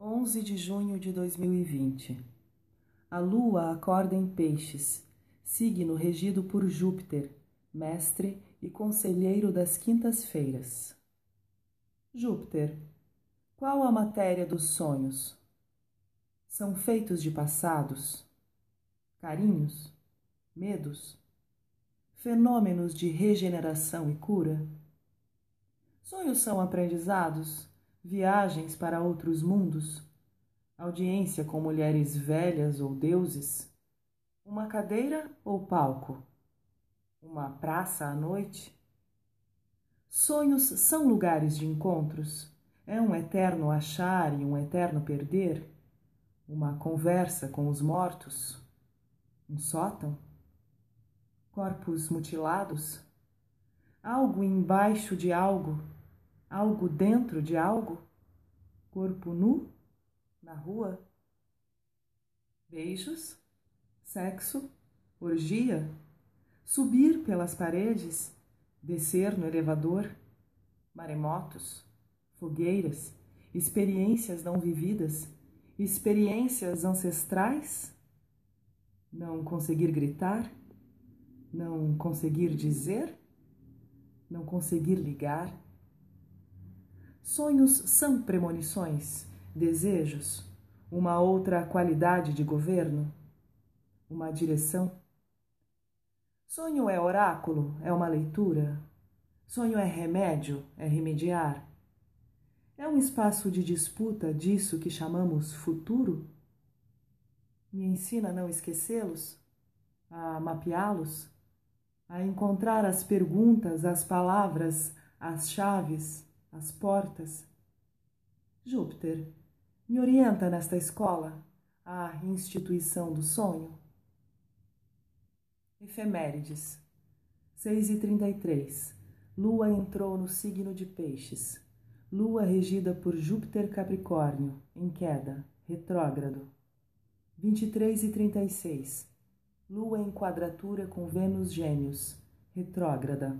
11 de junho de 2020. A lua acorda em Peixes, signo regido por Júpiter, mestre e conselheiro das quintas-feiras. Júpiter, qual a matéria dos sonhos? São feitos de passados, carinhos, medos, fenômenos de regeneração e cura? Sonhos são aprendizados, viagens para outros mundos? audiência com mulheres velhas ou deuses, uma cadeira ou palco, uma praça à noite. Sonhos são lugares de encontros, é um eterno achar e um eterno perder, uma conversa com os mortos, um sótão, corpos mutilados, algo embaixo de algo, algo dentro de algo, corpo nu na rua? Beijos? Sexo? Orgia? Subir pelas paredes? Descer no elevador? Maremotos? Fogueiras? Experiências não vividas? Experiências ancestrais? Não conseguir gritar? Não conseguir dizer? Não conseguir ligar? Sonhos são premonições desejos, uma outra qualidade de governo, uma direção? Sonho é oráculo, é uma leitura. Sonho é remédio, é remediar. É um espaço de disputa disso que chamamos futuro? Me ensina a não esquecê-los, a mapeá-los, a encontrar as perguntas, as palavras, as chaves, as portas. Júpiter, me orienta nesta escola, a instituição do sonho? Efemérides 6 e 33 Lua entrou no signo de Peixes. Lua regida por Júpiter Capricórnio, em queda, retrógrado. 23 e 36 Lua em quadratura com Vênus Gêmeos, retrógrada.